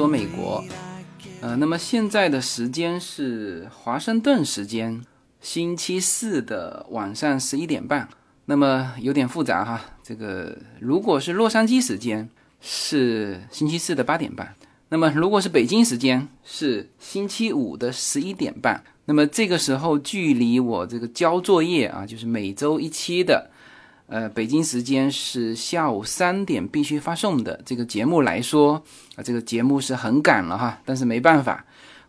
说美国，呃，那么现在的时间是华盛顿时间星期四的晚上十一点半，那么有点复杂哈。这个如果是洛杉矶时间是星期四的八点半，那么如果是北京时间是星期五的十一点半，那么这个时候距离我这个交作业啊，就是每周一期的。呃，北京时间是下午三点必须发送的这个节目来说啊，这个节目是很赶了哈。但是没办法，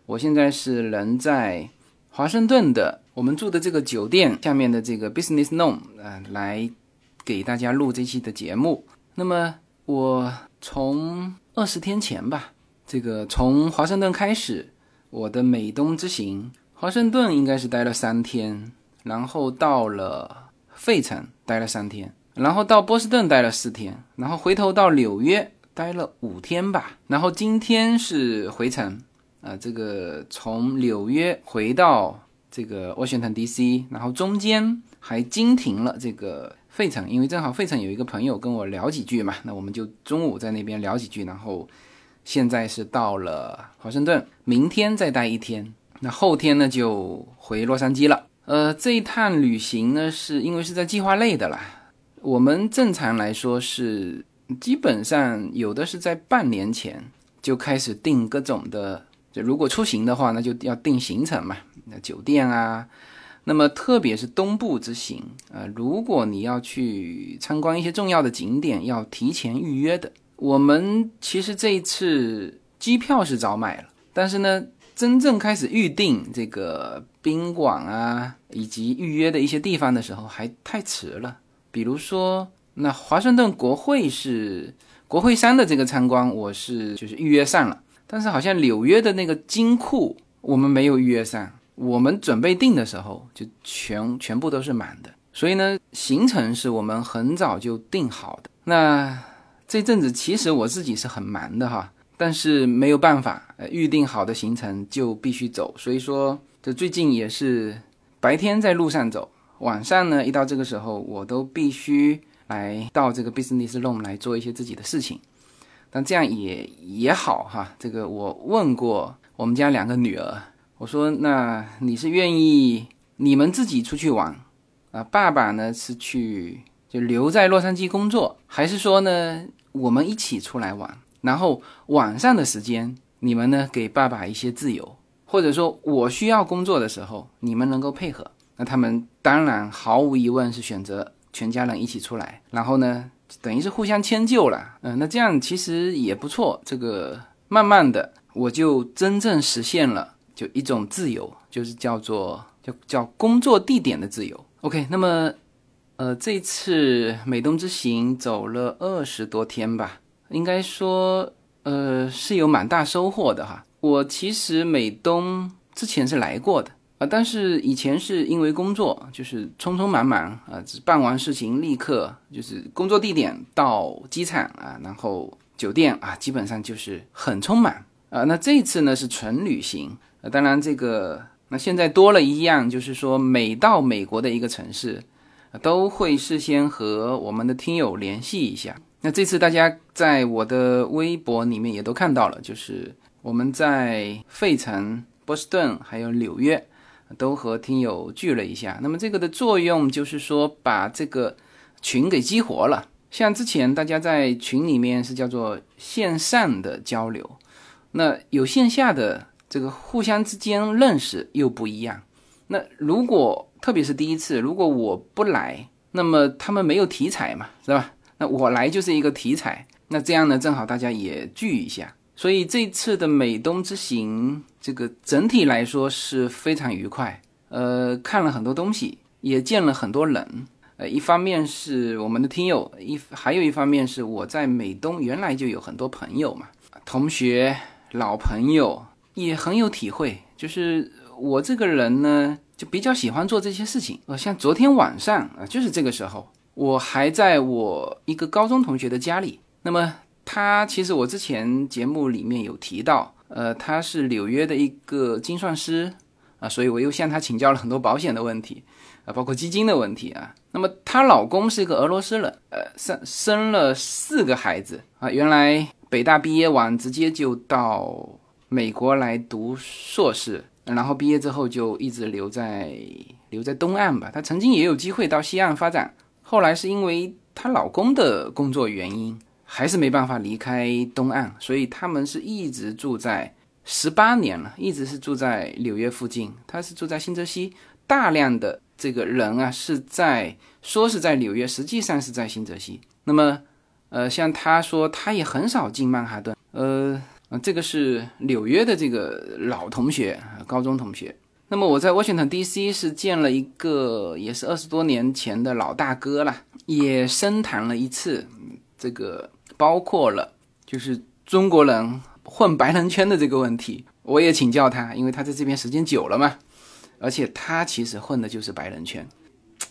我现在是人在华盛顿的我们住的这个酒店下面的这个 Business Room 啊，来给大家录这期的节目。那么我从二十天前吧，这个从华盛顿开始，我的美东之行，华盛顿应该是待了三天，然后到了。费城待了三天，然后到波士顿待了四天，然后回头到纽约待了五天吧。然后今天是回程，啊，这个从纽约回到这个 Washington D.C.，然后中间还经停了这个费城，因为正好费城有一个朋友跟我聊几句嘛，那我们就中午在那边聊几句，然后现在是到了华盛顿，明天再待一天，那后天呢就回洛杉矶了。呃，这一趟旅行呢，是因为是在计划内的啦。我们正常来说是基本上有的是在半年前就开始定各种的，就如果出行的话，那就要定行程嘛，那酒店啊。那么特别是东部之行，呃，如果你要去参观一些重要的景点，要提前预约的。我们其实这一次机票是早买了，但是呢。真正开始预定这个宾馆啊，以及预约的一些地方的时候，还太迟了。比如说，那华盛顿国会是国会山的这个参观，我是就是预约上了，但是好像纽约的那个金库我们没有预约上。我们准备定的时候，就全全部都是满的。所以呢，行程是我们很早就定好的。那这阵子其实我自己是很忙的哈。但是没有办法，预定好的行程就必须走。所以说，这最近也是白天在路上走，晚上呢，一到这个时候，我都必须来到这个 business room 来做一些自己的事情。但这样也也好哈。这个我问过我们家两个女儿，我说：“那你是愿意你们自己出去玩啊？爸爸呢是去就留在洛杉矶工作，还是说呢我们一起出来玩？”然后晚上的时间，你们呢给爸爸一些自由，或者说我需要工作的时候，你们能够配合。那他们当然毫无疑问是选择全家人一起出来，然后呢，等于是互相迁就了。嗯，那这样其实也不错。这个慢慢的，我就真正实现了就一种自由，就是叫做叫叫工作地点的自由。OK，那么呃，这次美东之行走了二十多天吧。应该说，呃，是有蛮大收获的哈。我其实美东之前是来过的啊，但是以前是因为工作，就是匆匆忙忙啊，办完事情立刻就是工作地点到机场啊，然后酒店啊，基本上就是很匆忙啊。那这次呢是纯旅行啊，当然这个那现在多了一样，就是说每到美国的一个城市，都会事先和我们的听友联系一下。那这次大家在我的微博里面也都看到了，就是我们在费城、波士顿还有纽约，都和听友聚了一下。那么这个的作用就是说，把这个群给激活了。像之前大家在群里面是叫做线上的交流，那有线下的这个互相之间认识又不一样。那如果特别是第一次，如果我不来，那么他们没有题材嘛，是吧？那我来就是一个题材，那这样呢，正好大家也聚一下，所以这次的美东之行，这个整体来说是非常愉快。呃，看了很多东西，也见了很多人。呃，一方面是我们的听友，一还有一方面是我在美东原来就有很多朋友嘛，同学、老朋友也很有体会。就是我这个人呢，就比较喜欢做这些事情。呃，像昨天晚上啊，就是这个时候。我还在我一个高中同学的家里，那么他其实我之前节目里面有提到，呃，他是纽约的一个精算师啊，所以我又向他请教了很多保险的问题啊，包括基金的问题啊。那么她老公是一个俄罗斯人，呃，生生了四个孩子啊，原来北大毕业完直接就到美国来读硕士，然后毕业之后就一直留在留在东岸吧。他曾经也有机会到西岸发展，后来是因为她老公的工作原因，还是没办法离开东岸，所以他们是一直住在十八年了，一直是住在纽约附近。她是住在新泽西，大量的这个人啊是在说是在纽约，实际上是在新泽西。那么。呃，像他说，他也很少进曼哈顿。呃，这个是纽约的这个老同学，高中同学。那么我在 Washington D.C. 是见了一个，也是二十多年前的老大哥了，也深谈了一次。这个包括了就是中国人混白人圈的这个问题，我也请教他，因为他在这边时间久了嘛，而且他其实混的就是白人圈。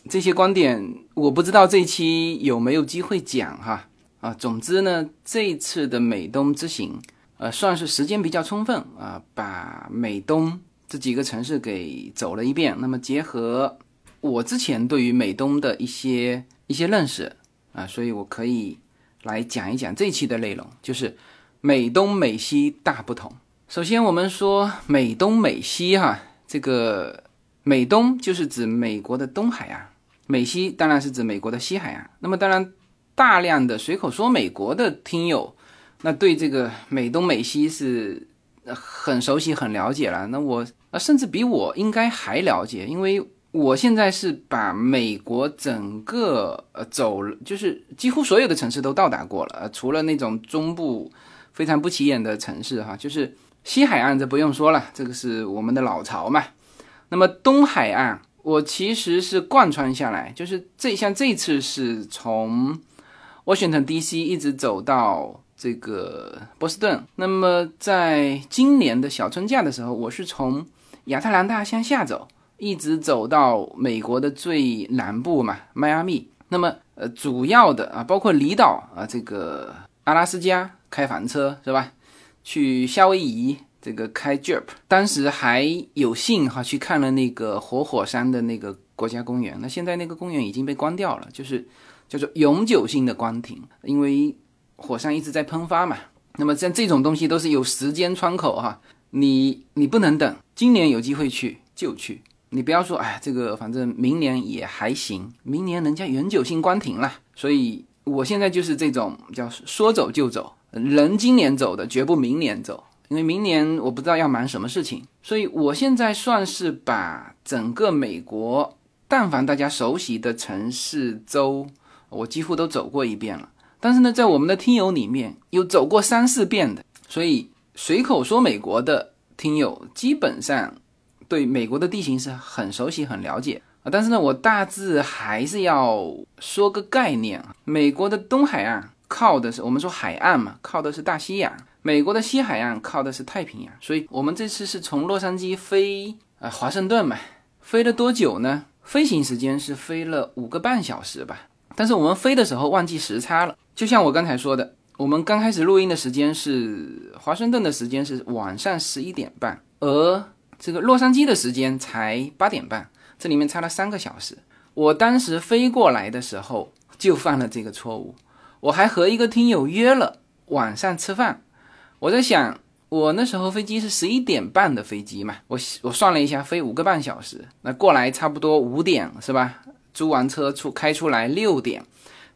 这些观点我不知道这一期有没有机会讲哈。啊，总之呢，这次的美东之行，呃，算是时间比较充分啊，把美东这几个城市给走了一遍。那么结合我之前对于美东的一些一些认识啊，所以我可以来讲一讲这一期的内容，就是美东美西大不同。首先我们说美东美西哈，这个美东就是指美国的东海岸，美西当然是指美国的西海岸。那么当然。大量的随口说美国的听友，那对这个美东美西是很熟悉、很了解了。那我啊，甚至比我应该还了解，因为我现在是把美国整个呃走，就是几乎所有的城市都到达过了，除了那种中部非常不起眼的城市哈，就是西海岸这不用说了，这个是我们的老巢嘛。那么东海岸，我其实是贯穿下来，就是这像这次是从。Washington D.C. 一直走到这个波士顿。那么，在今年的小春假的时候，我是从亚特兰大向下走，一直走到美国的最南部嘛，迈阿密。那么，呃，主要的啊，包括离岛啊，这个阿拉斯加开房车是吧？去夏威夷这个开 Jeep。当时还有幸哈去看了那个活火山的那个国家公园。那现在那个公园已经被关掉了，就是。叫做永久性的关停，因为火山一直在喷发嘛。那么像这种东西都是有时间窗口哈，你你不能等，今年有机会去就去，你不要说哎，这个反正明年也还行，明年人家永久性关停了。所以我现在就是这种叫说走就走，人今年走的绝不明年走，因为明年我不知道要忙什么事情。所以我现在算是把整个美国，但凡大家熟悉的城市州。我几乎都走过一遍了，但是呢，在我们的听友里面有走过三四遍的，所以随口说美国的听友基本上对美国的地形是很熟悉、很了解啊。但是呢，我大致还是要说个概念啊。美国的东海岸靠的是我们说海岸嘛，靠的是大西洋；美国的西海岸靠的是太平洋。所以我们这次是从洛杉矶飞啊华盛顿嘛，飞了多久呢？飞行时间是飞了五个半小时吧。但是我们飞的时候忘记时差了，就像我刚才说的，我们刚开始录音的时间是华盛顿的时间是晚上十一点半，而这个洛杉矶的时间才八点半，这里面差了三个小时。我当时飞过来的时候就犯了这个错误，我还和一个听友约了晚上吃饭。我在想，我那时候飞机是十一点半的飞机嘛，我我算了一下，飞五个半小时，那过来差不多五点是吧？租完车出开出来六点，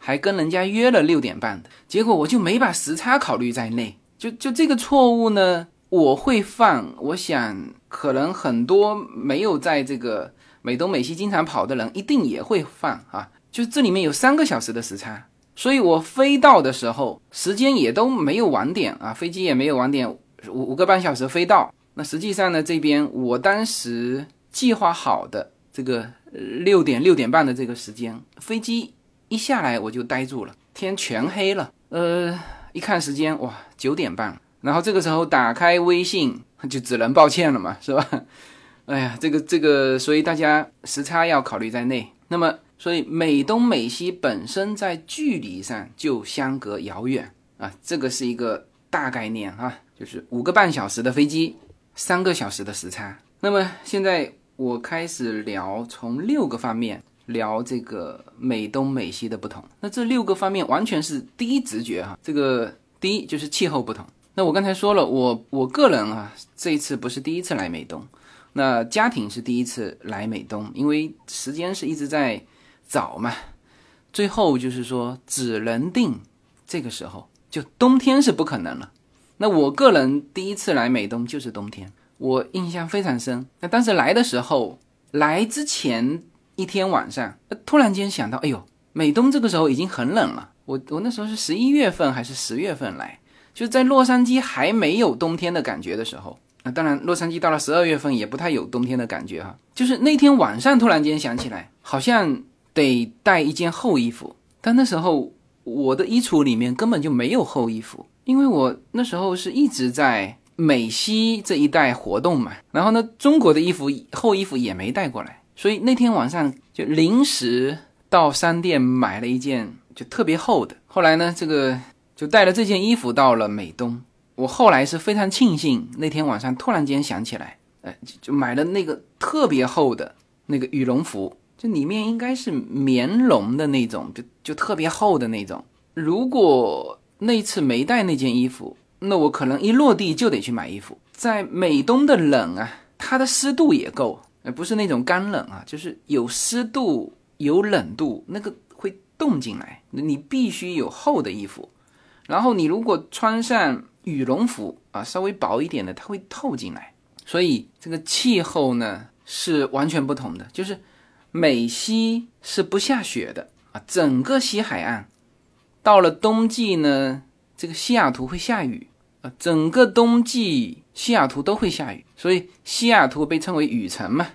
还跟人家约了六点半的，结果我就没把时差考虑在内。就就这个错误呢，我会犯。我想可能很多没有在这个美东美西经常跑的人，一定也会犯啊。就这里面有三个小时的时差，所以我飞到的时候时间也都没有晚点啊，飞机也没有晚点，五五个半小时飞到。那实际上呢，这边我当时计划好的这个。六点六点半的这个时间，飞机一下来我就呆住了，天全黑了。呃，一看时间，哇，九点半。然后这个时候打开微信，就只能抱歉了嘛，是吧？哎呀，这个这个，所以大家时差要考虑在内。那么，所以美东美西本身在距离上就相隔遥远啊，这个是一个大概念啊，就是五个半小时的飞机，三个小时的时差。那么现在。我开始聊从六个方面聊这个美东美西的不同。那这六个方面完全是第一直觉哈。这个第一就是气候不同。那我刚才说了，我我个人啊，这一次不是第一次来美东，那家庭是第一次来美东，因为时间是一直在找嘛，最后就是说只能定这个时候，就冬天是不可能了。那我个人第一次来美东就是冬天，我印象非常深。那当时来的时候，来之前一天晚上，突然间想到，哎呦，美东这个时候已经很冷了。我我那时候是十一月份还是十月份来？就在洛杉矶还没有冬天的感觉的时候，那当然洛杉矶到了十二月份也不太有冬天的感觉哈。就是那天晚上突然间想起来，好像得带一件厚衣服，但那时候我的衣橱里面根本就没有厚衣服，因为我那时候是一直在美西这一带活动嘛，然后呢，中国的衣服厚衣服也没带过来，所以那天晚上就临时到商店买了一件就特别厚的。后来呢，这个。就带了这件衣服到了美东，我后来是非常庆幸那天晚上突然间想起来，哎，就买了那个特别厚的那个羽绒服，就里面应该是棉绒的那种，就就特别厚的那种。如果那次没带那件衣服，那我可能一落地就得去买衣服。在美东的冷啊，它的湿度也够，呃，不是那种干冷啊，就是有湿度有冷度，那个会冻进来，你必须有厚的衣服。然后你如果穿上羽绒服啊，稍微薄一点的，它会透进来。所以这个气候呢是完全不同的。就是美西是不下雪的啊，整个西海岸到了冬季呢，这个西雅图会下雨整个冬季西雅图都会下雨。所以西雅图被称为雨城嘛。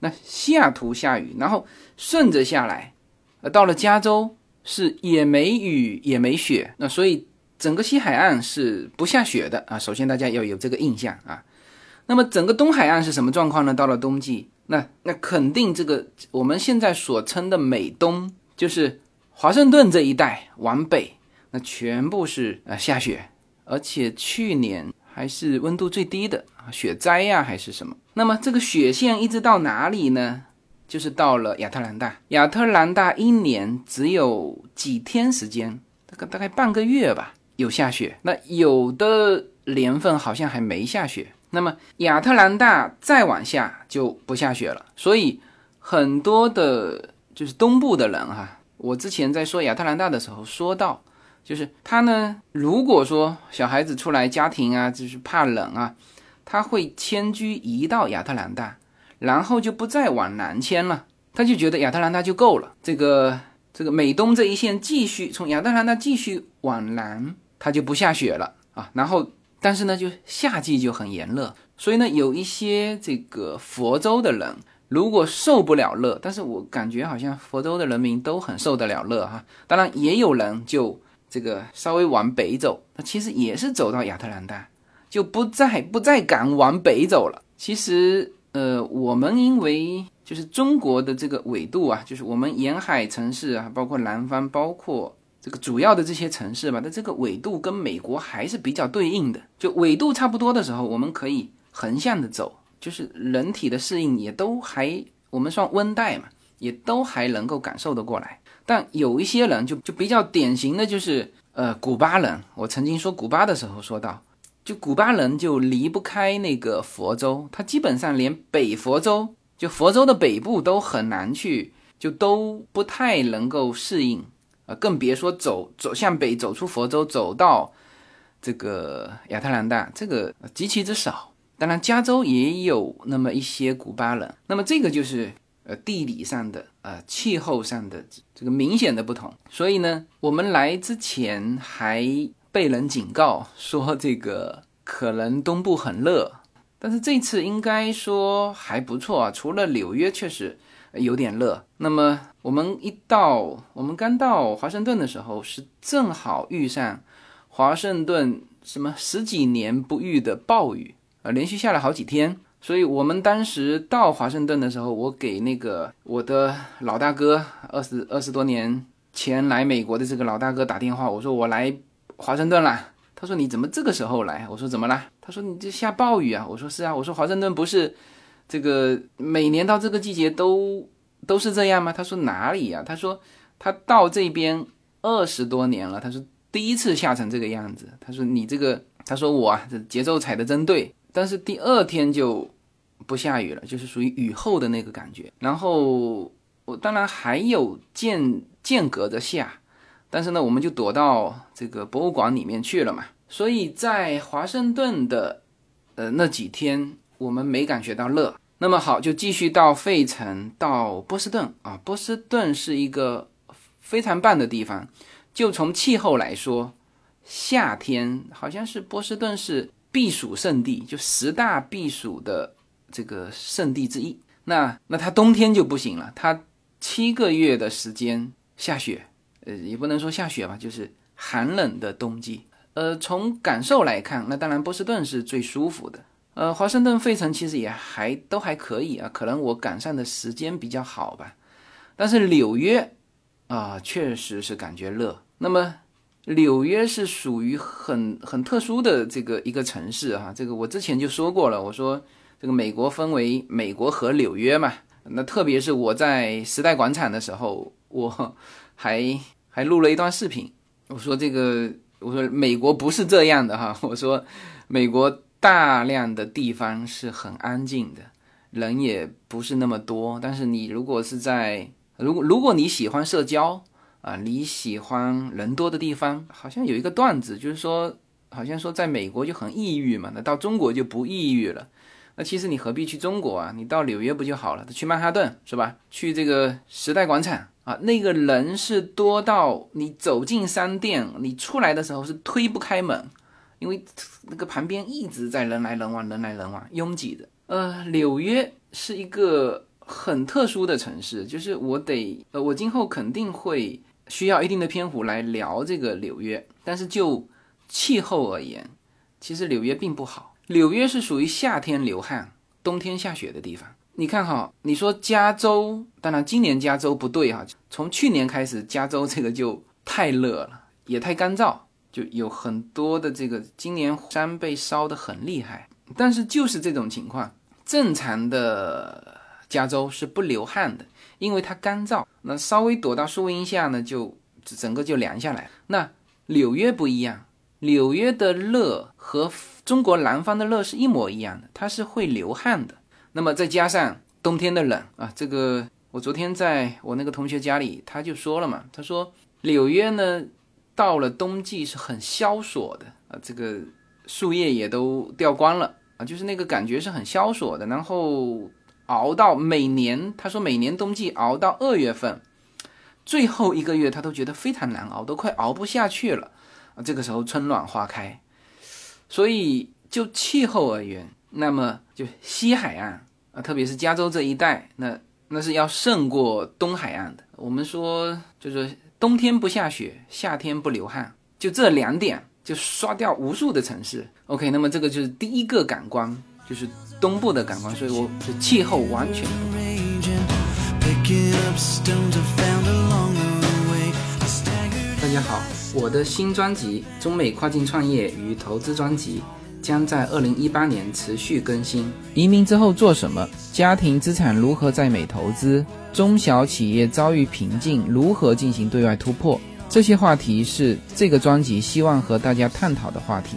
那西雅图下雨，然后顺着下来，呃，到了加州是也没雨也没雪。那所以。整个西海岸是不下雪的啊，首先大家要有这个印象啊。那么整个东海岸是什么状况呢？到了冬季，那那肯定这个我们现在所称的美东，就是华盛顿这一带往北，那全部是啊下雪，而且去年还是温度最低的啊，雪灾呀还是什么。那么这个雪线一直到哪里呢？就是到了亚特兰大。亚特兰大一年只有几天时间，大概大概半个月吧。有下雪，那有的年份好像还没下雪。那么亚特兰大再往下就不下雪了，所以很多的，就是东部的人哈，我之前在说亚特兰大的时候说到，就是他呢，如果说小孩子出来家庭啊，就是怕冷啊，他会迁居移到亚特兰大，然后就不再往南迁了，他就觉得亚特兰大就够了。这个这个美东这一线继续从亚特兰大继续往南。它就不下雪了啊，然后但是呢，就夏季就很炎热，所以呢，有一些这个佛州的人如果受不了热，但是我感觉好像佛州的人民都很受得了热哈。当然也有人就这个稍微往北走，那其实也是走到亚特兰大，就不再不再敢往北走了。其实呃，我们因为就是中国的这个纬度啊，就是我们沿海城市啊，包括南方，包括。这个主要的这些城市吧，它这个纬度跟美国还是比较对应的。就纬度差不多的时候，我们可以横向的走，就是人体的适应也都还，我们算温带嘛，也都还能够感受得过来。但有一些人就就比较典型的就是，呃，古巴人。我曾经说古巴的时候说到，就古巴人就离不开那个佛州，他基本上连北佛州，就佛州的北部都很难去，就都不太能够适应。啊，更别说走走向北，走出佛州，走到这个亚特兰大，这个极其之少。当然，加州也有那么一些古巴人。那么这个就是呃地理上的、呃气候上的这个明显的不同。所以呢，我们来之前还被人警告说这个可能东部很热，但是这次应该说还不错啊。除了纽约确实有点热，那么。我们一到，我们刚到华盛顿的时候，是正好遇上华盛顿什么十几年不遇的暴雨啊，连续下了好几天。所以我们当时到华盛顿的时候，我给那个我的老大哥，二十二十多年前来美国的这个老大哥打电话，我说我来华盛顿了。他说你怎么这个时候来？我说怎么了？他说你这下暴雨啊。我说是啊。我说华盛顿不是这个每年到这个季节都。都是这样吗？他说哪里呀？他说他到这边二十多年了。他说第一次下成这个样子。他说你这个，他说我啊，这节奏踩的真对。但是第二天就不下雨了，就是属于雨后的那个感觉。然后我当然还有间间隔着下，但是呢，我们就躲到这个博物馆里面去了嘛。所以在华盛顿的呃那几天，我们没感觉到热。那么好，就继续到费城，到波士顿啊。波士顿是一个非常棒的地方。就从气候来说，夏天好像是波士顿是避暑胜地，就十大避暑的这个胜地之一。那那它冬天就不行了，它七个月的时间下雪，呃，也不能说下雪吧，就是寒冷的冬季。呃，从感受来看，那当然波士顿是最舒服的。呃，华盛顿、费城其实也还都还可以啊，可能我赶上的时间比较好吧。但是纽约啊，确实是感觉热。那么纽约是属于很很特殊的这个一个城市哈，这个我之前就说过了，我说这个美国分为美国和纽约嘛。那特别是我在时代广场的时候，我还还录了一段视频，我说这个我说美国不是这样的哈，我说美国。大量的地方是很安静的，人也不是那么多。但是你如果是在，如果如果你喜欢社交啊，你喜欢人多的地方，好像有一个段子，就是说，好像说在美国就很抑郁嘛，那到中国就不抑郁了。那其实你何必去中国啊？你到纽约不就好了？去曼哈顿是吧？去这个时代广场啊，那个人是多到你走进商店，你出来的时候是推不开门。因为那个旁边一直在人来人往，人来人往，拥挤的。呃，纽约是一个很特殊的城市，就是我得，呃，我今后肯定会需要一定的篇幅来聊这个纽约。但是就气候而言，其实纽约并不好。纽约是属于夏天流汗、冬天下雪的地方。你看哈，你说加州，当然今年加州不对哈，从去年开始，加州这个就太热了，也太干燥。就有很多的这个今年山被烧得很厉害，但是就是这种情况，正常的加州是不流汗的，因为它干燥。那稍微躲到树荫下呢，就整个就凉下来。那纽约不一样，纽约的热和中国南方的热是一模一样的，它是会流汗的。那么再加上冬天的冷啊，这个我昨天在我那个同学家里，他就说了嘛，他说纽约呢。到了冬季是很萧索的啊，这个树叶也都掉光了啊，就是那个感觉是很萧索的。然后熬到每年，他说每年冬季熬到二月份，最后一个月他都觉得非常难熬，都快熬不下去了啊。这个时候春暖花开，所以就气候而言，那么就西海岸啊，特别是加州这一带，那那是要胜过东海岸的。我们说就是。冬天不下雪，夏天不流汗，就这两点就刷掉无数的城市。OK，那么这个就是第一个感官，就是东部的感官，所以我是气候完全不同。大家好，我的新专辑《中美跨境创业与投资专辑》将在二零一八年持续更新。移民之后做什么？家庭资产如何在美投资？中小企业遭遇瓶颈，如何进行对外突破？这些话题是这个专辑希望和大家探讨的话题。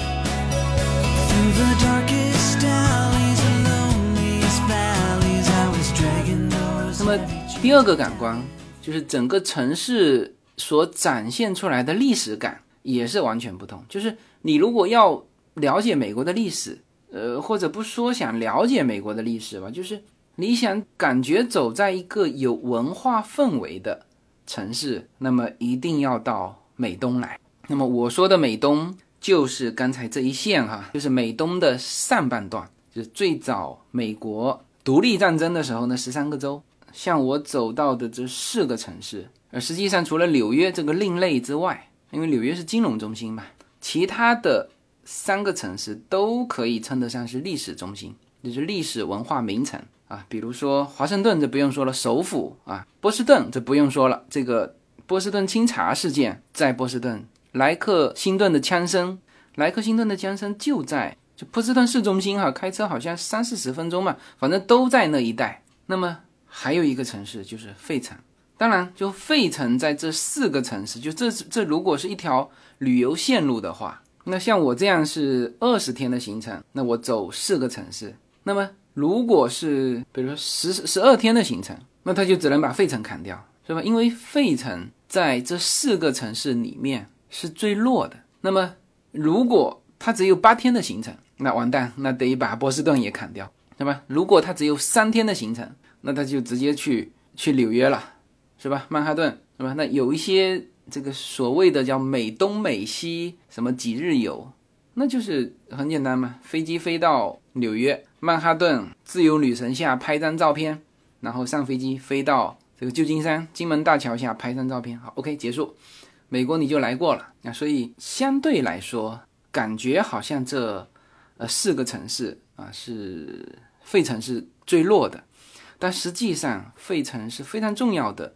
那么第二个感官就是整个城市所展现出来的历史感也是完全不同。就是你如果要了解美国的历史，呃，或者不说想了解美国的历史吧，就是。你想感觉走在一个有文化氛围的城市，那么一定要到美东来。那么我说的美东就是刚才这一线哈，就是美东的上半段，就是最早美国独立战争的时候呢，十三个州。像我走到的这四个城市，而实际上除了纽约这个另类之外，因为纽约是金融中心嘛。其他的三个城市都可以称得上是历史中心，就是历史文化名城啊。比如说华盛顿，这不用说了，首府啊；波士顿，这不用说了，这个波士顿清查事件在波士顿；莱克辛顿的枪声，莱克辛顿的枪声就在就波士顿市中心哈，开车好像三四十分钟嘛，反正都在那一带。那么还有一个城市就是费城，当然就费城在这四个城市，就这这如果是一条。旅游线路的话，那像我这样是二十天的行程，那我走四个城市。那么如果是比如说十十二天的行程，那他就只能把费城砍掉，是吧？因为费城在这四个城市里面是最弱的。那么如果他只有八天的行程，那完蛋，那得把波士顿也砍掉，对吧？如果他只有三天的行程，那他就直接去去纽约了，是吧？曼哈顿，是吧？那有一些。这个所谓的叫美东美西什么几日游，那就是很简单嘛，飞机飞到纽约曼哈顿自由女神下拍张照片，然后上飞机飞到这个旧金山金门大桥下拍张照片，好，OK 结束，美国你就来过了。那，所以相对来说，感觉好像这呃四个城市啊是费城是最弱的，但实际上费城是非常重要的。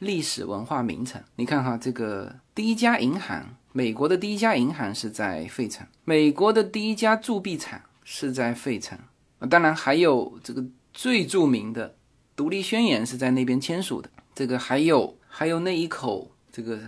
历史文化名城，你看哈，这个第一家银行，美国的第一家银行是在费城，美国的第一家铸币厂是在费城，当然还有这个最著名的独立宣言是在那边签署的，这个还有还有那一口这个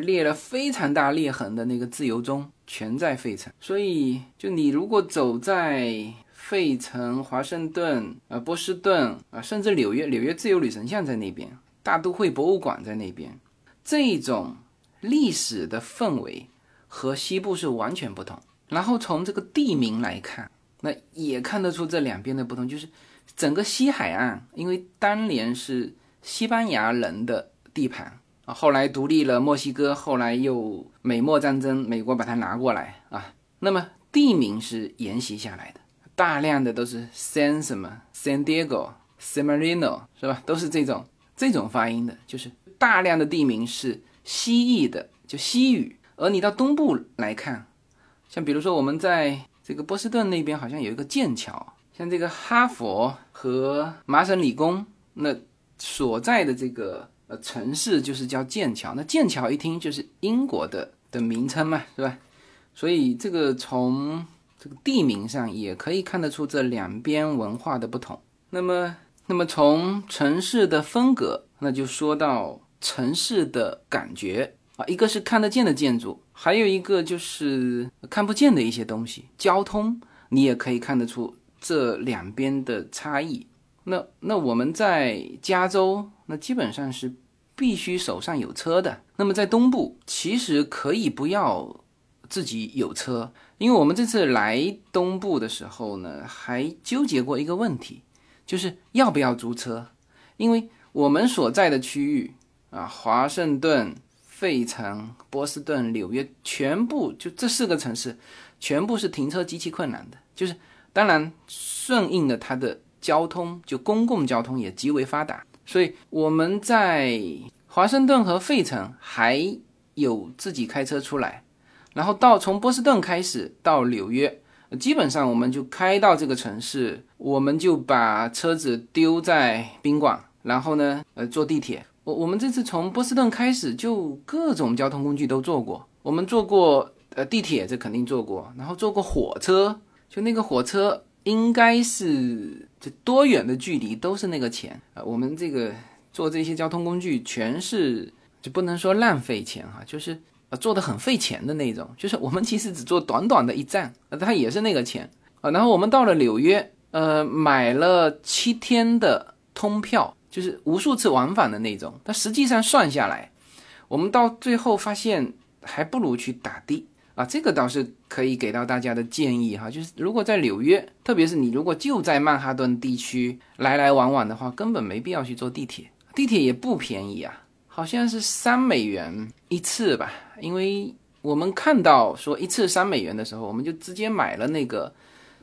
裂了非常大裂痕的那个自由钟，全在费城。所以，就你如果走在费城、华盛顿、啊波士顿啊，甚至纽约，纽约自由女神像在那边。大都会博物馆在那边，这种历史的氛围和西部是完全不同。然后从这个地名来看，那也看得出这两边的不同。就是整个西海岸，因为当年是西班牙人的地盘啊，后来独立了墨西哥，后来又美墨战争，美国把它拿过来啊。那么地名是沿袭下来的，大量的都是 San 什么 San Diego、San Marino 是吧？都是这种。这种发音的，就是大量的地名是西裔的，就西语。而你到东部来看，像比如说我们在这个波士顿那边，好像有一个剑桥，像这个哈佛和麻省理工那所在的这个呃城市就是叫剑桥。那剑桥一听就是英国的的名称嘛，是吧？所以这个从这个地名上也可以看得出这两边文化的不同。那么。那么从城市的风格，那就说到城市的感觉啊，一个是看得见的建筑，还有一个就是看不见的一些东西。交通你也可以看得出这两边的差异。那那我们在加州，那基本上是必须手上有车的。那么在东部，其实可以不要自己有车，因为我们这次来东部的时候呢，还纠结过一个问题。就是要不要租车？因为我们所在的区域啊，华盛顿、费城、波士顿、纽约，全部就这四个城市，全部是停车极其困难的。就是当然顺应了它的交通，就公共交通也极为发达，所以我们在华盛顿和费城还有自己开车出来，然后到从波士顿开始到纽约。基本上我们就开到这个城市，我们就把车子丢在宾馆，然后呢，呃，坐地铁。我我们这次从波士顿开始，就各种交通工具都坐过。我们坐过呃地铁，这肯定坐过，然后坐过火车，就那个火车应该是就多远的距离都是那个钱啊。我们这个坐这些交通工具全是就不能说浪费钱哈，就是呃。做的很费钱的那种，就是我们其实只做短短的一站，呃，它也是那个钱啊。然后我们到了纽约，呃，买了七天的通票，就是无数次往返的那种。但实际上算下来，我们到最后发现还不如去打的啊。这个倒是可以给到大家的建议哈，就是如果在纽约，特别是你如果就在曼哈顿地区来来往往的话，根本没必要去坐地铁，地铁也不便宜啊。好像是三美元一次吧，因为我们看到说一次三美元的时候，我们就直接买了那个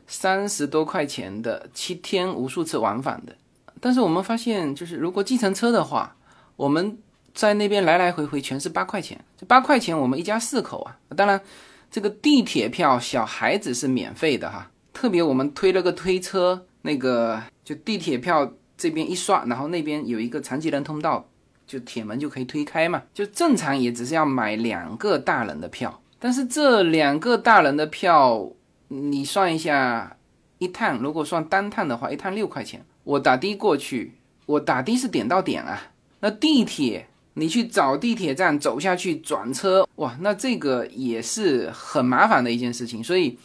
三十多块钱的七天无数次往返的。但是我们发现，就是如果计程车的话，我们在那边来来回回全是八块钱，这八块钱我们一家四口啊。当然，这个地铁票小孩子是免费的哈，特别我们推了个推车，那个就地铁票这边一刷，然后那边有一个残疾人通道，就铁门就可以推开嘛。就正常也只是要买两个大人的票，但是这两个大人的票，你算一下，一趟如果算单趟的话，一趟六块钱。我打的过去，我打的是点到点啊，那地铁。你去找地铁站走下去转车，哇，那这个也是很麻烦的一件事情。所以，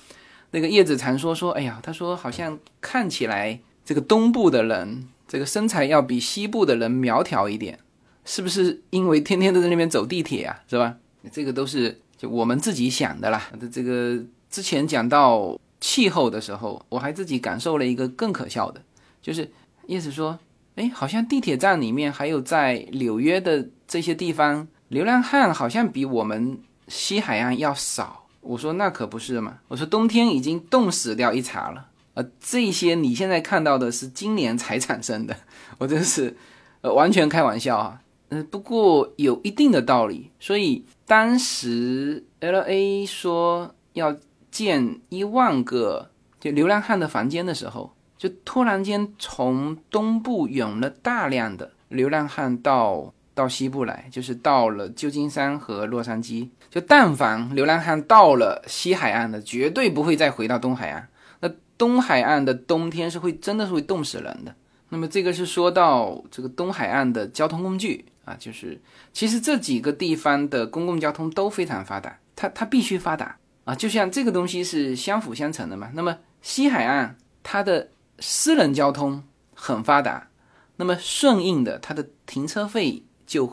那个叶子禅说说，哎呀，他说好像看起来这个东部的人这个身材要比西部的人苗条一点，是不是因为天天都在那边走地铁啊？是吧？这个都是就我们自己想的啦。这个之前讲到气候的时候，我还自己感受了一个更可笑的，就是叶子说，哎，好像地铁站里面还有在纽约的。这些地方流浪汉好像比我们西海岸要少。我说那可不是嘛。我说冬天已经冻死掉一茬了。呃，这些你现在看到的是今年才产生的。我真是，呃，完全开玩笑啊。嗯，不过有一定的道理。所以当时 L A 说要建一万个就流浪汉的房间的时候，就突然间从东部涌了大量的流浪汉到。到西部来，就是到了旧金山和洛杉矶。就但凡流浪汉到了西海岸的，绝对不会再回到东海岸。那东海岸的冬天是会真的是会冻死人的。那么这个是说到这个东海岸的交通工具啊，就是其实这几个地方的公共交通都非常发达，它它必须发达啊，就像这个东西是相辅相成的嘛。那么西海岸它的私人交通很发达，那么顺应的它的停车费。就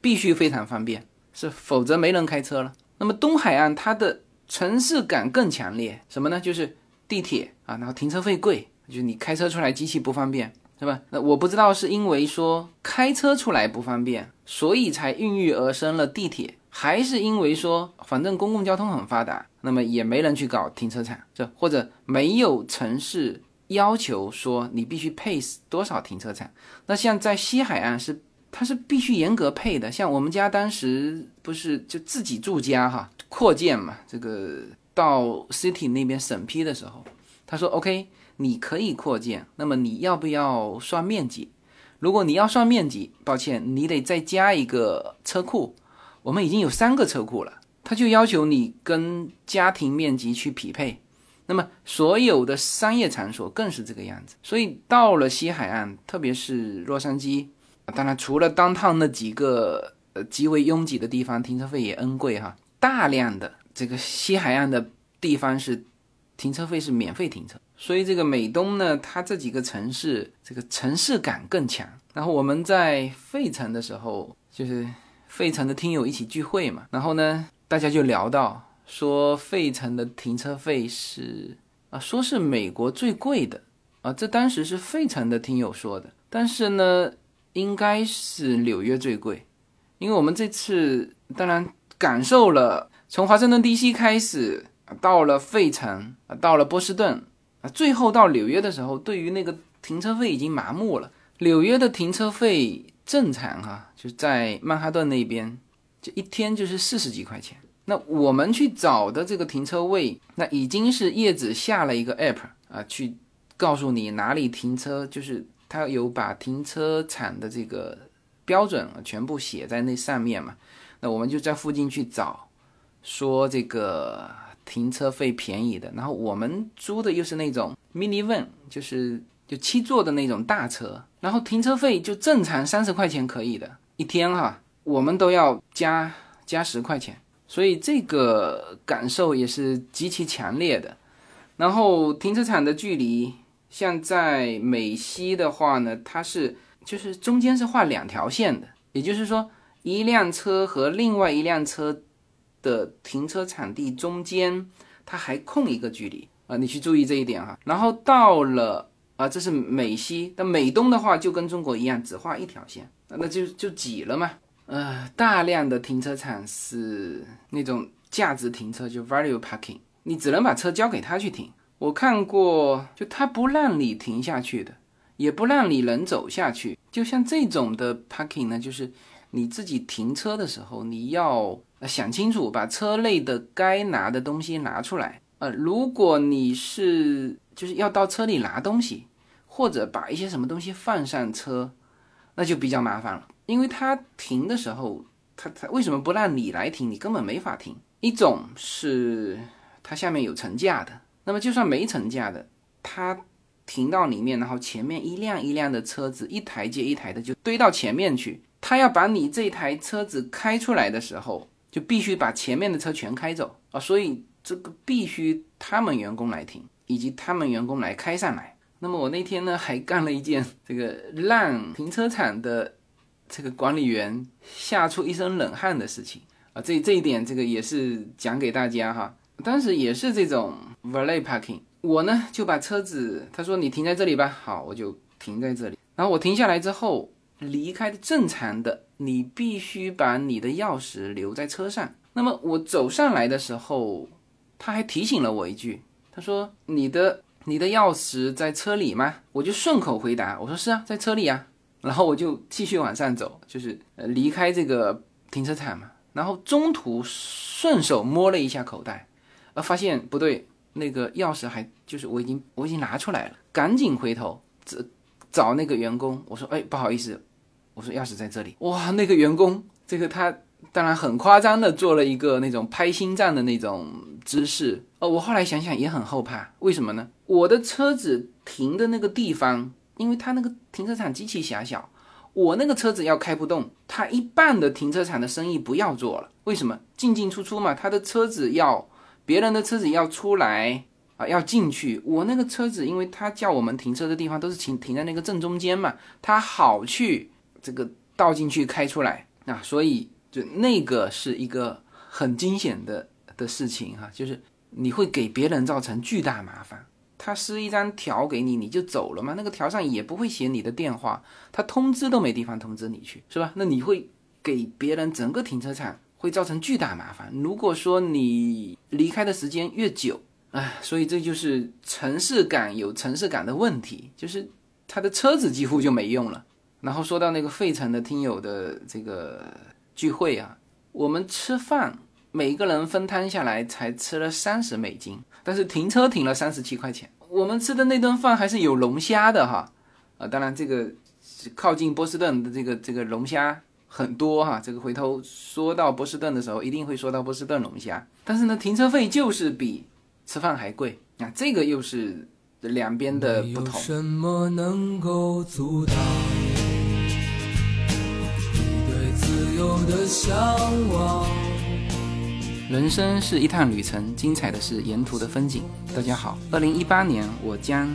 必须非常方便，是否则没人开车了。那么东海岸它的城市感更强烈，什么呢？就是地铁啊，然后停车费贵，就是你开车出来极其不方便，是吧？那我不知道是因为说开车出来不方便，所以才孕育而生了地铁，还是因为说反正公共交通很发达，那么也没人去搞停车场，这或者没有城市要求说你必须配多少停车场。那像在西海岸是。它是必须严格配的，像我们家当时不是就自己住家哈，扩建嘛，这个到 city 那边审批的时候，他说 OK，你可以扩建，那么你要不要算面积？如果你要算面积，抱歉，你得再加一个车库。我们已经有三个车库了，他就要求你跟家庭面积去匹配。那么所有的商业场所更是这个样子，所以到了西海岸，特别是洛杉矶。当然，除了当趟那几个呃极为拥挤的地方，停车费也恩贵哈。大量的这个西海岸的地方是停车费是免费停车，所以这个美东呢，它这几个城市这个城市感更强。然后我们在费城的时候，就是费城的听友一起聚会嘛，然后呢，大家就聊到说费城的停车费是啊，说是美国最贵的啊，这当时是费城的听友说的，但是呢。应该是纽约最贵，因为我们这次当然感受了从华盛顿 D.C. 开始，到了费城，到了波士顿，啊，最后到纽约的时候，对于那个停车费已经麻木了。纽约的停车费正常哈，就在曼哈顿那边，就一天就是四十几块钱。那我们去找的这个停车位，那已经是叶子下了一个 app 啊，去告诉你哪里停车，就是。他有把停车场的这个标准全部写在那上面嘛？那我们就在附近去找，说这个停车费便宜的。然后我们租的又是那种 mini van，就是就七座的那种大车，然后停车费就正常三十块钱可以的，一天哈，我们都要加加十块钱，所以这个感受也是极其强烈的。然后停车场的距离。像在美西的话呢，它是就是中间是画两条线的，也就是说一辆车和另外一辆车的停车场地中间，它还空一个距离啊，你去注意这一点哈。然后到了啊，这是美西，那美东的话就跟中国一样，只画一条线，那就就挤了嘛。呃，大量的停车场是那种价值停车，就 value parking，你只能把车交给他去停。我看过，就他不让你停下去的，也不让你人走下去。就像这种的 parking 呢，就是你自己停车的时候，你要想清楚，把车内的该拿的东西拿出来。呃，如果你是就是要到车里拿东西，或者把一些什么东西放上车，那就比较麻烦了。因为他停的时候，他他为什么不让你来停？你根本没法停。一种是它下面有层架的，那么就算没成架的，它停到里面，然后前面一辆一辆的车子，一台接一台的就堆到前面去。他要把你这台车子开出来的时候，就必须把前面的车全开走啊，所以这个必须他们员工来停，以及他们员工来开上来。那么我那天呢，还干了一件这个让停车场的这个管理员吓出一身冷汗的事情啊，这这一点这个也是讲给大家哈。当时也是这种 valet parking，我呢就把车子，他说你停在这里吧，好，我就停在这里。然后我停下来之后。离开的正常的，你必须把你的钥匙留在车上。那么我走上来的时候，他还提醒了我一句，他说：“你的你的钥匙在车里吗？”我就顺口回答，我说：“是啊，在车里啊。”然后我就继续往上走，就是呃离开这个停车场嘛。然后中途顺手摸了一下口袋，呃，发现不对，那个钥匙还就是我已经我已经拿出来了，赶紧回头找找那个员工，我说：“哎，不好意思。”我说钥匙在这里，哇，那个员工，这个他当然很夸张的做了一个那种拍心脏的那种姿势，哦，我后来想想也很后怕，为什么呢？我的车子停的那个地方，因为他那个停车场极其狭小，我那个车子要开不动，他一半的停车场的生意不要做了，为什么？进进出出嘛，他的车子要别人的车子要出来啊，要进去，我那个车子，因为他叫我们停车的地方都是停停在那个正中间嘛，他好去。这个倒进去开出来啊，所以就那个是一个很惊险的的事情哈，就是你会给别人造成巨大麻烦。他撕一张条给你，你就走了吗？那个条上也不会写你的电话，他通知都没地方通知你去，是吧？那你会给别人整个停车场会造成巨大麻烦。如果说你离开的时间越久，哎，所以这就是城市感有城市感的问题，就是他的车子几乎就没用了。然后说到那个费城的听友的这个聚会啊，我们吃饭每个人分摊下来才吃了三十美金，但是停车停了三十七块钱。我们吃的那顿饭还是有龙虾的哈，啊，当然这个靠近波士顿的这个这个龙虾很多哈，这个回头说到波士顿的时候一定会说到波士顿龙虾，但是呢，停车费就是比吃饭还贵啊，这个又是两边的不同。人生是一趟旅程，精彩的是沿途的风景。大家好，二零一八年我将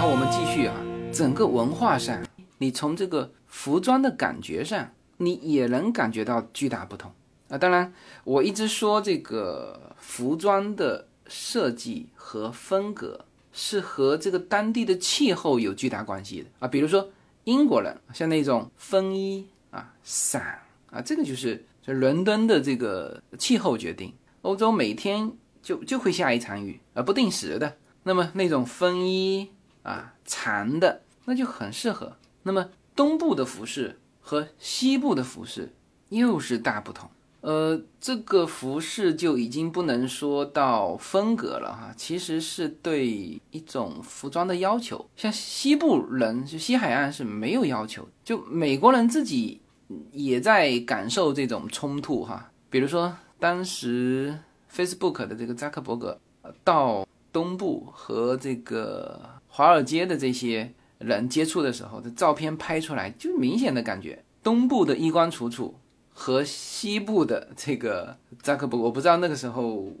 后我们继续啊，整个文化上，你从这个服装的感觉上，你也能感觉到巨大不同啊。当然，我一直说这个服装的设计和风格是和这个当地的气候有巨大关系的啊。比如说英国人像那种风衣啊、伞啊，这个就是在伦敦的这个气候决定。欧洲每天就就会下一场雨啊，不定时的。那么那种风衣。啊，长的那就很适合。那么东部的服饰和西部的服饰又是大不同。呃，这个服饰就已经不能说到风格了哈，其实是对一种服装的要求。像西部人，就西海岸是没有要求，就美国人自己也在感受这种冲突哈。比如说，当时 Facebook 的这个扎克伯格到东部和这个。华尔街的这些人接触的时候，这照片拍出来就明显的感觉，东部的衣冠楚楚和西部的这个扎克伯，我不知道那个时候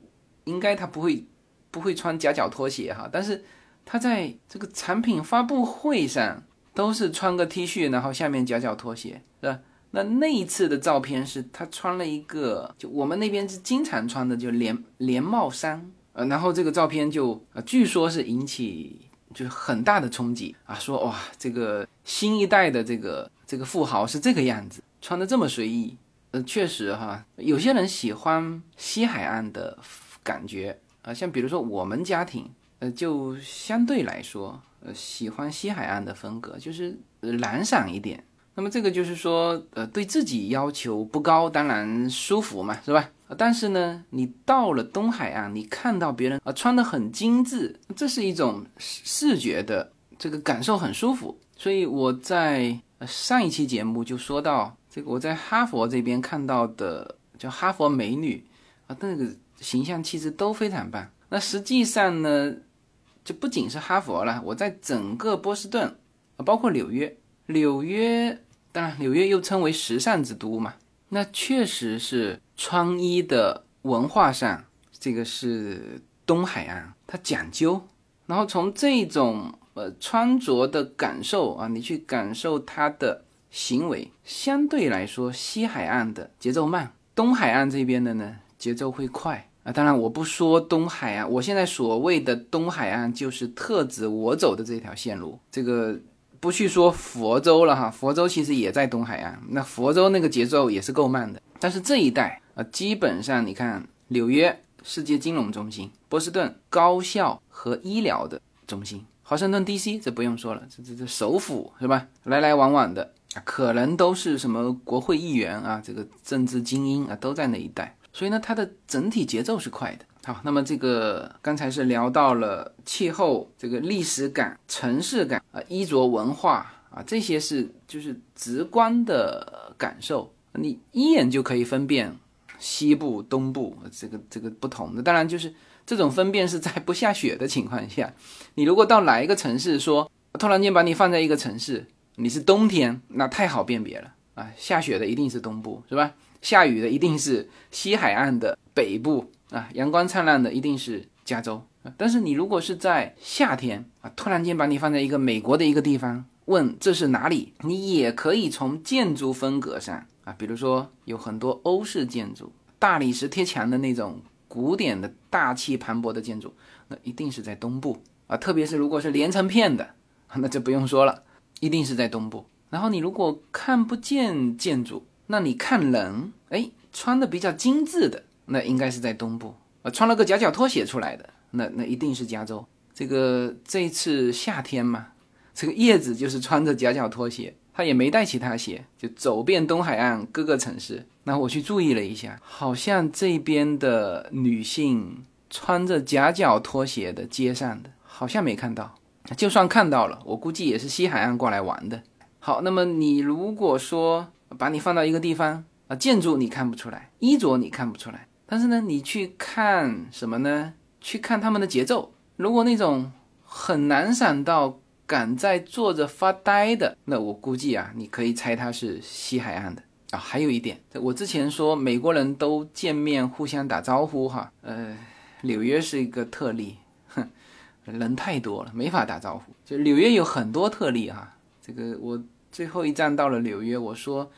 应该他不会不会穿夹脚拖鞋哈，但是他在这个产品发布会上都是穿个 T 恤，然后下面夹脚拖鞋，是吧？那那一次的照片是他穿了一个，就我们那边是经常穿的，就连连帽衫，呃，然后这个照片就呃，据说是引起就是很大的冲击啊，说哇，这个新一代的这个这个富豪是这个样子，穿的这么随意，呃，确实哈，有些人喜欢西海岸的感觉啊，像比如说我们家庭，呃，就相对来说，呃，喜欢西海岸的风格，就是懒散一点。那么这个就是说，呃，对自己要求不高，当然舒服嘛，是吧？但是呢，你到了东海岸，你看到别人啊穿的很精致，这是一种视视觉的这个感受，很舒服。所以我在上一期节目就说到，这个我在哈佛这边看到的叫哈佛美女啊，那个形象气质都非常棒。那实际上呢，就不仅是哈佛了，我在整个波士顿啊，包括纽约。纽约，当然，纽约又称为时尚之都嘛。那确实是穿衣的文化上，这个是东海岸，它讲究。然后从这种呃穿着的感受啊，你去感受它的行为，相对来说，西海岸的节奏慢，东海岸这边的呢节奏会快啊。当然，我不说东海岸，我现在所谓的东海岸就是特指我走的这条线路，这个。不去说佛州了哈，佛州其实也在东海岸，那佛州那个节奏也是够慢的。但是这一带啊，基本上你看，纽约世界金融中心，波士顿高校和医疗的中心，华盛顿 D.C. 这不用说了，这这这首府是吧？来来往往的，可能都是什么国会议员啊，这个政治精英啊，都在那一带。所以呢，它的整体节奏是快的。好，那么这个刚才是聊到了气候、这个历史感、城市感啊，衣着文化啊，这些是就是直观的感受，你一眼就可以分辨西部、东部这个这个不同的。当然，就是这种分辨是在不下雪的情况下。你如果到哪一个城市，说突然间把你放在一个城市，你是冬天，那太好辨别了啊，下雪的一定是东部，是吧？下雨的一定是西海岸的北部。啊，阳光灿烂的一定是加州！但是你如果是在夏天啊，突然间把你放在一个美国的一个地方，问这是哪里，你也可以从建筑风格上啊，比如说有很多欧式建筑、大理石贴墙的那种古典的大气磅礴的建筑，那一定是在东部啊！特别是如果是连成片的，那就不用说了，一定是在东部。然后你如果看不见建筑，那你看人，哎，穿的比较精致的。那应该是在东部，呃，穿了个夹脚拖鞋出来的，那那一定是加州。这个这次夏天嘛，这个叶子就是穿着夹脚拖鞋，他也没带其他鞋，就走遍东海岸各个城市。那我去注意了一下，好像这边的女性穿着夹脚拖鞋的街上的，好像没看到。就算看到了，我估计也是西海岸过来玩的。好，那么你如果说把你放到一个地方啊，建筑你看不出来，衣着你看不出来。但是呢，你去看什么呢？去看他们的节奏。如果那种很难想到敢在坐着发呆的，那我估计啊，你可以猜他是西海岸的啊。还有一点，我之前说美国人都见面互相打招呼哈，呃，纽约是一个特例，哼，人太多了，没法打招呼。就纽约有很多特例哈，这个我最后一站到了纽约，我说。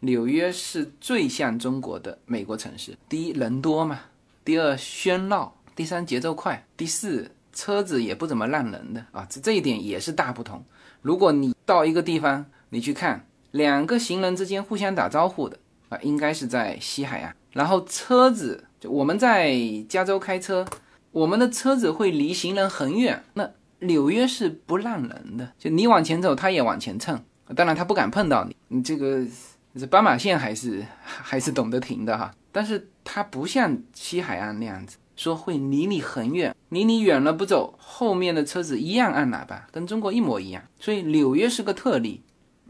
纽约是最像中国的美国城市。第一，人多嘛；第二，喧闹；第三，节奏快；第四，车子也不怎么让人的啊。这这一点也是大不同。如果你到一个地方，你去看两个行人之间互相打招呼的啊，应该是在西海岸。然后车子，就我们在加州开车，我们的车子会离行人很远。那纽约是不让人的，就你往前走，他也往前蹭。当然，他不敢碰到你，你这个。这斑马线还是还是懂得停的哈，但是它不像西海岸那样子，说会离你很远，离你远了不走，后面的车子一样按喇叭，跟中国一模一样。所以纽约是个特例。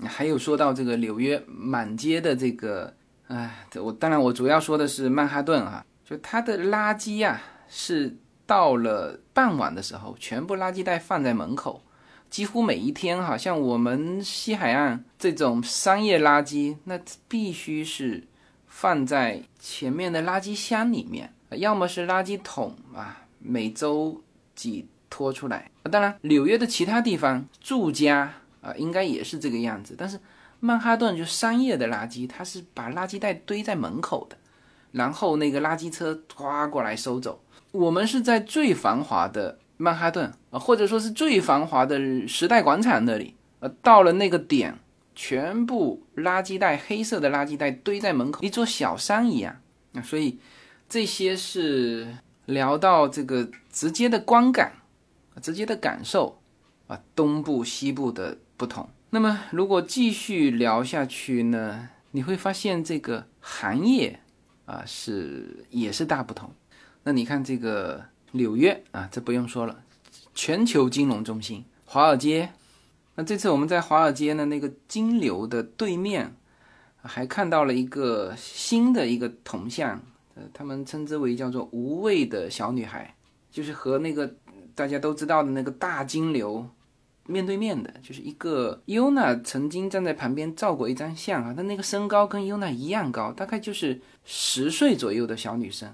还有说到这个纽约满街的这个，哎，我当然我主要说的是曼哈顿哈，就它的垃圾呀，是到了傍晚的时候，全部垃圾袋放在门口，几乎每一天哈，像我们西海岸这种商业垃圾，那必须是放在前面的垃圾箱里面，要么是垃圾桶啊，每周几拖出来。当然，纽约的其他地方住家啊，应该也是这个样子。但是曼哈顿就商业的垃圾，它是把垃圾袋堆在门口的，然后那个垃圾车刮过来收走。我们是在最繁华的。曼哈顿啊，或者说是最繁华的时代广场那里，呃，到了那个点，全部垃圾袋，黑色的垃圾袋堆在门口，一座小山一样。那所以这些是聊到这个直接的观感，直接的感受啊，东部西部的不同。那么如果继续聊下去呢，你会发现这个行业啊是也是大不同。那你看这个。纽约啊，这不用说了，全球金融中心。华尔街，那这次我们在华尔街呢，那个金流的对面，还看到了一个新的一个铜像，呃，他们称之为叫做“无畏的小女孩”，就是和那个大家都知道的那个大金流面对面的，就是一个尤娜曾经站在旁边照过一张相啊，她那个身高跟尤娜一样高，大概就是十岁左右的小女生。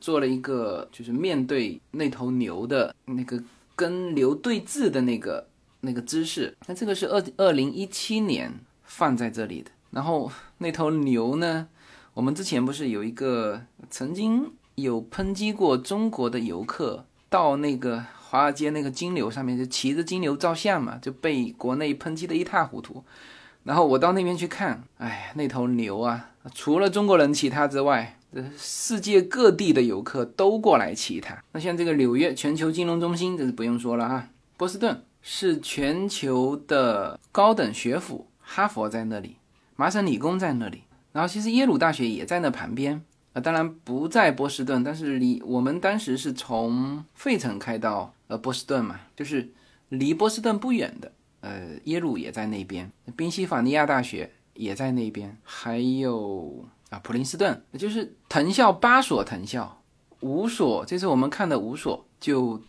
做了一个就是面对那头牛的那个跟牛对峙的那个那个姿势，那这个是二二零一七年放在这里的。然后那头牛呢，我们之前不是有一个曾经有抨击过中国的游客到那个华尔街那个金牛上面就骑着金牛照相嘛，就被国内抨击的一塌糊涂。然后我到那边去看，哎，那头牛啊，除了中国人骑它之外。世界各地的游客都过来骑它。那像这个纽约全球金融中心，这是不用说了哈。波士顿是全球的高等学府，哈佛在那里，麻省理工在那里，然后其实耶鲁大学也在那旁边啊。当然不在波士顿，但是离我们当时是从费城开到呃波士顿嘛，就是离波士顿不远的。呃，耶鲁也在那边，宾夕法尼亚大学也在那边，还有。啊，普林斯顿就是藤校八所藤校，五所，这次我们看的五所就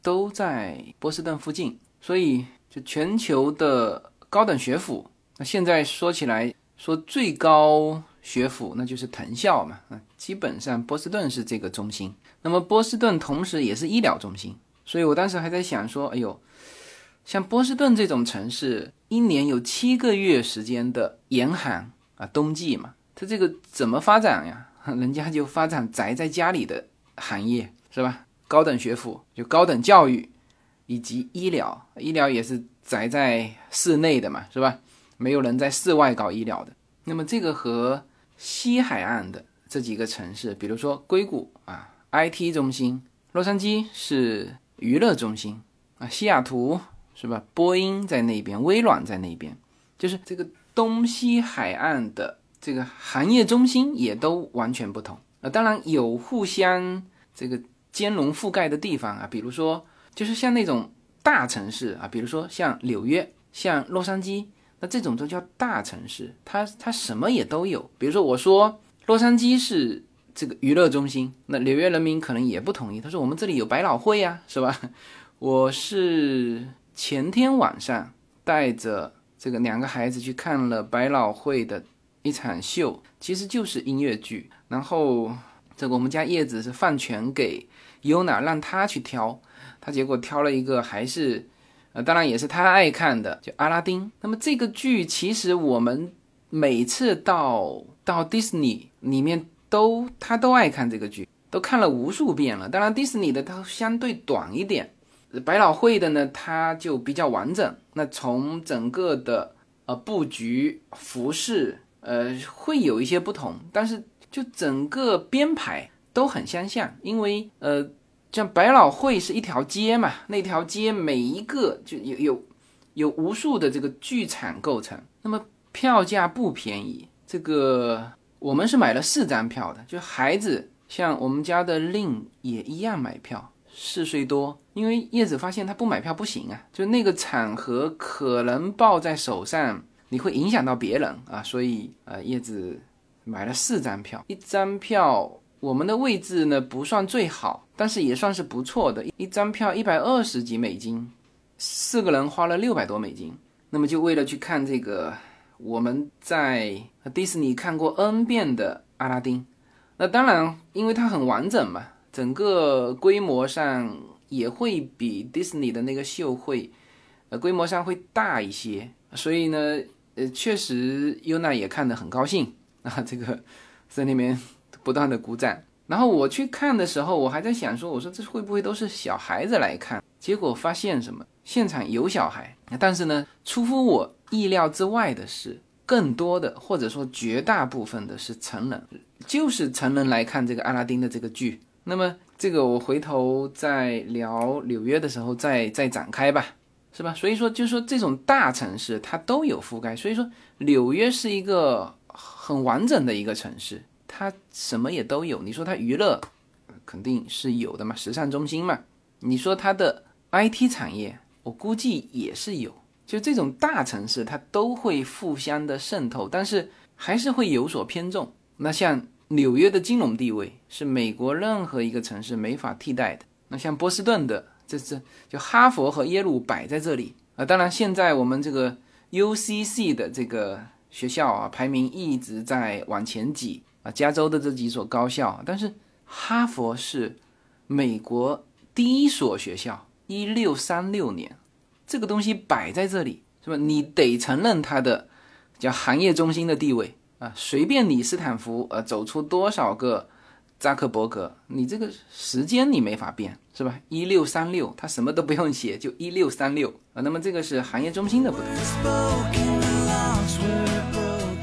都在波士顿附近，所以就全球的高等学府。那现在说起来，说最高学府那就是藤校嘛。啊，基本上波士顿是这个中心。那么波士顿同时也是医疗中心，所以我当时还在想说，哎呦，像波士顿这种城市，一年有七个月时间的严寒啊，冬季嘛。它这个怎么发展呀？人家就发展宅在家里的行业，是吧？高等学府就高等教育，以及医疗，医疗也是宅在室内的嘛，是吧？没有人在室外搞医疗的。那么这个和西海岸的这几个城市，比如说硅谷啊，IT 中心；洛杉矶是娱乐中心啊，西雅图是吧？波音在那边，微软在那边，就是这个东西海岸的。这个行业中心也都完全不同啊，当然有互相这个兼容覆盖的地方啊，比如说就是像那种大城市啊，比如说像纽约、像洛杉矶，那这种都叫大城市，它它什么也都有。比如说我说洛杉矶是这个娱乐中心，那纽约人民可能也不同意，他说我们这里有百老汇呀，是吧？我是前天晚上带着这个两个孩子去看了百老汇的。一场秀其实就是音乐剧，然后这个我们家叶子是放权给优娜，让她去挑，她结果挑了一个还是，呃，当然也是他爱看的，就阿拉丁。那么这个剧其实我们每次到到迪士尼里面都他都爱看这个剧，都看了无数遍了。当然迪士尼的它相对短一点，百老汇的呢它就比较完整。那从整个的呃布局、服饰。呃，会有一些不同，但是就整个编排都很相像，因为呃，像百老汇是一条街嘛，那条街每一个就有有有无数的这个剧场构成，那么票价不便宜。这个我们是买了四张票的，就孩子像我们家的令也一样买票，四岁多，因为叶子发现他不买票不行啊，就那个场合可能抱在手上。你会影响到别人啊，所以呃，叶子买了四张票，一张票我们的位置呢不算最好，但是也算是不错的，一张票一百二十几美金，四个人花了六百多美金，那么就为了去看这个我们在迪士尼看过 N 遍的阿拉丁。那当然，因为它很完整嘛，整个规模上也会比迪士尼的那个秀会，呃，规模上会大一些。所以呢，呃，确实优娜也看得很高兴啊，这个在那边不断的鼓掌。然后我去看的时候，我还在想说，我说这会不会都是小孩子来看？结果发现什么？现场有小孩，但是呢，出乎我意料之外的是，更多的或者说绝大部分的是成人，就是成人来看这个阿拉丁的这个剧。那么这个我回头在聊纽约的时候再再展开吧，是吧？所以说，就说这种大城市它都有覆盖，所以说纽约是一个很完整的一个城市。它什么也都有，你说它娱乐肯定是有的嘛，时尚中心嘛。你说它的 IT 产业，我估计也是有。就这种大城市，它都会互相的渗透，但是还是会有所偏重。那像纽约的金融地位是美国任何一个城市没法替代的。那像波士顿的，这这就哈佛和耶鲁摆在这里啊。当然，现在我们这个 UCC 的这个学校啊，排名一直在往前挤。啊，加州的这几所高校，但是哈佛是美国第一所学校，一六三六年，这个东西摆在这里，是吧？你得承认它的叫行业中心的地位啊。随便你斯坦福呃走出多少个扎克伯格，你这个时间你没法变，是吧？一六三六，他什么都不用写，就一六三六啊。那么这个是行业中心的不同。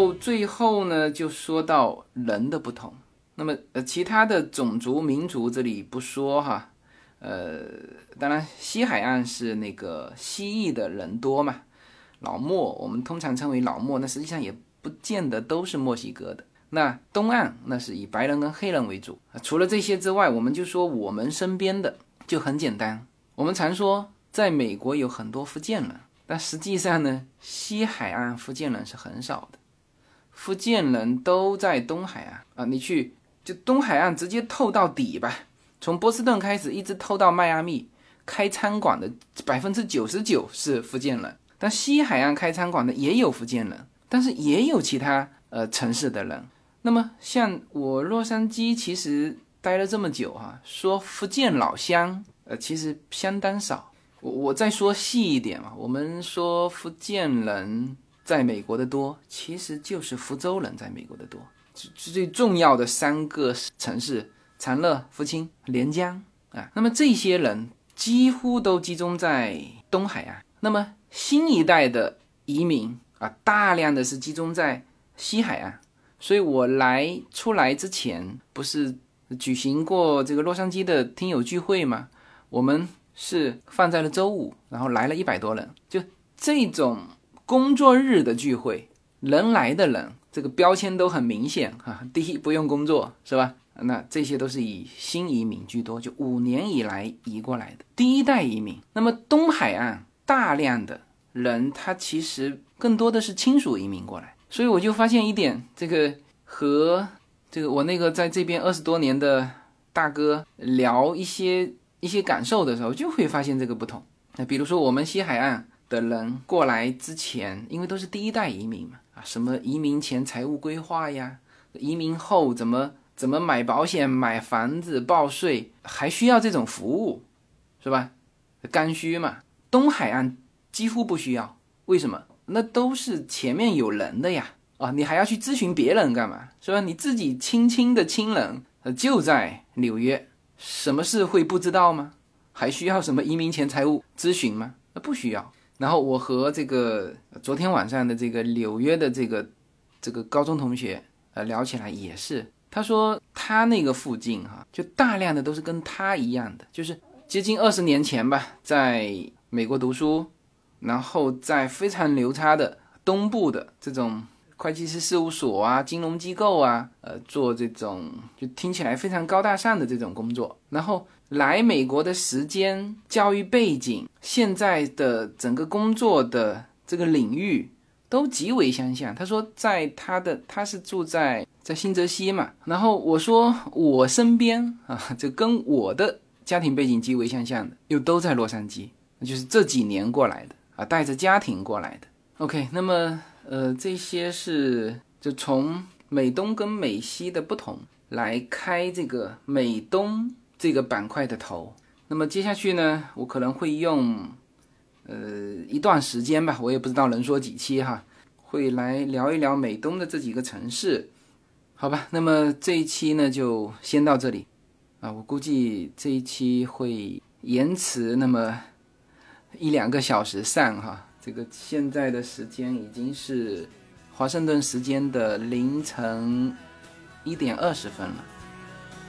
后最后呢，就说到人的不同。那么呃，其他的种族民族这里不说哈。呃，当然西海岸是那个蜥蜴的人多嘛，老墨我们通常称为老墨，那实际上也不见得都是墨西哥的。那东岸那是以白人跟黑人为主。除了这些之外，我们就说我们身边的就很简单。我们常说在美国有很多福建人，但实际上呢，西海岸福建人是很少的。福建人都在东海岸啊，你去就东海岸直接透到底吧，从波士顿开始一直透到迈阿密，开餐馆的百分之九十九是福建人，但西海岸开餐馆的也有福建人，但是也有其他呃城市的人。那么像我洛杉矶其实待了这么久哈，说福建老乡呃其实相当少。我我再说细一点嘛，我们说福建人。在美国的多，其实就是福州人在美国的多。最最重要的三个城市：长乐、福清、连江啊。那么这些人几乎都集中在东海岸。那么新一代的移民啊，大量的是集中在西海岸。所以我来出来之前，不是举行过这个洛杉矶的听友聚会吗？我们是放在了周五，然后来了一百多人，就这种。工作日的聚会，人来的人，这个标签都很明显哈。第一，不用工作，是吧？那这些都是以新移民居多，就五年以来移过来的第一代移民。那么东海岸大量的人，他其实更多的是亲属移民过来。所以我就发现一点，这个和这个我那个在这边二十多年的大哥聊一些一些感受的时候，就会发现这个不同。那比如说我们西海岸。的人过来之前，因为都是第一代移民嘛，啊，什么移民前财务规划呀，移民后怎么怎么买保险、买房子、报税，还需要这种服务，是吧？刚需嘛。东海岸几乎不需要，为什么？那都是前面有人的呀，啊，你还要去咨询别人干嘛？是吧？你自己亲亲的亲人就在纽约，什么事会不知道吗？还需要什么移民前财务咨询吗？那不需要。然后我和这个昨天晚上的这个纽约的这个这个高中同学呃聊起来也是，他说他那个附近哈，就大量的都是跟他一样的，就是接近二十年前吧，在美国读书然后在非常牛叉的东部的这种会计师事务所啊、金融机构啊，呃，做这种就听起来非常高大上的这种工作。然后来美国的时间、教育背景、现在的整个工作的这个领域都极为相像。他说，在他的他是住在在新泽西嘛，然后我说我身边啊，就跟我的家庭背景极为相像的，又都在洛杉矶，就是这几年过来的啊，带着家庭过来的。OK，那么。呃，这些是就从美东跟美西的不同来开这个美东这个板块的头。那么接下去呢，我可能会用呃一段时间吧，我也不知道能说几期哈，会来聊一聊美东的这几个城市，好吧？那么这一期呢就先到这里啊，我估计这一期会延迟那么一两个小时上哈。这个现在的时间已经是华盛顿时间的凌晨一点二十分了，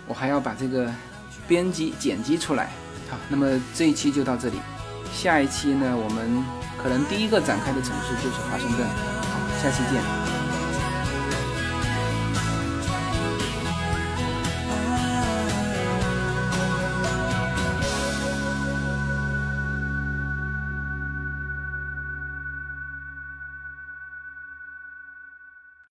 我还要把这个编辑剪辑出来。好，那么这一期就到这里，下一期呢，我们可能第一个展开的城市就是华盛顿。好，下期见。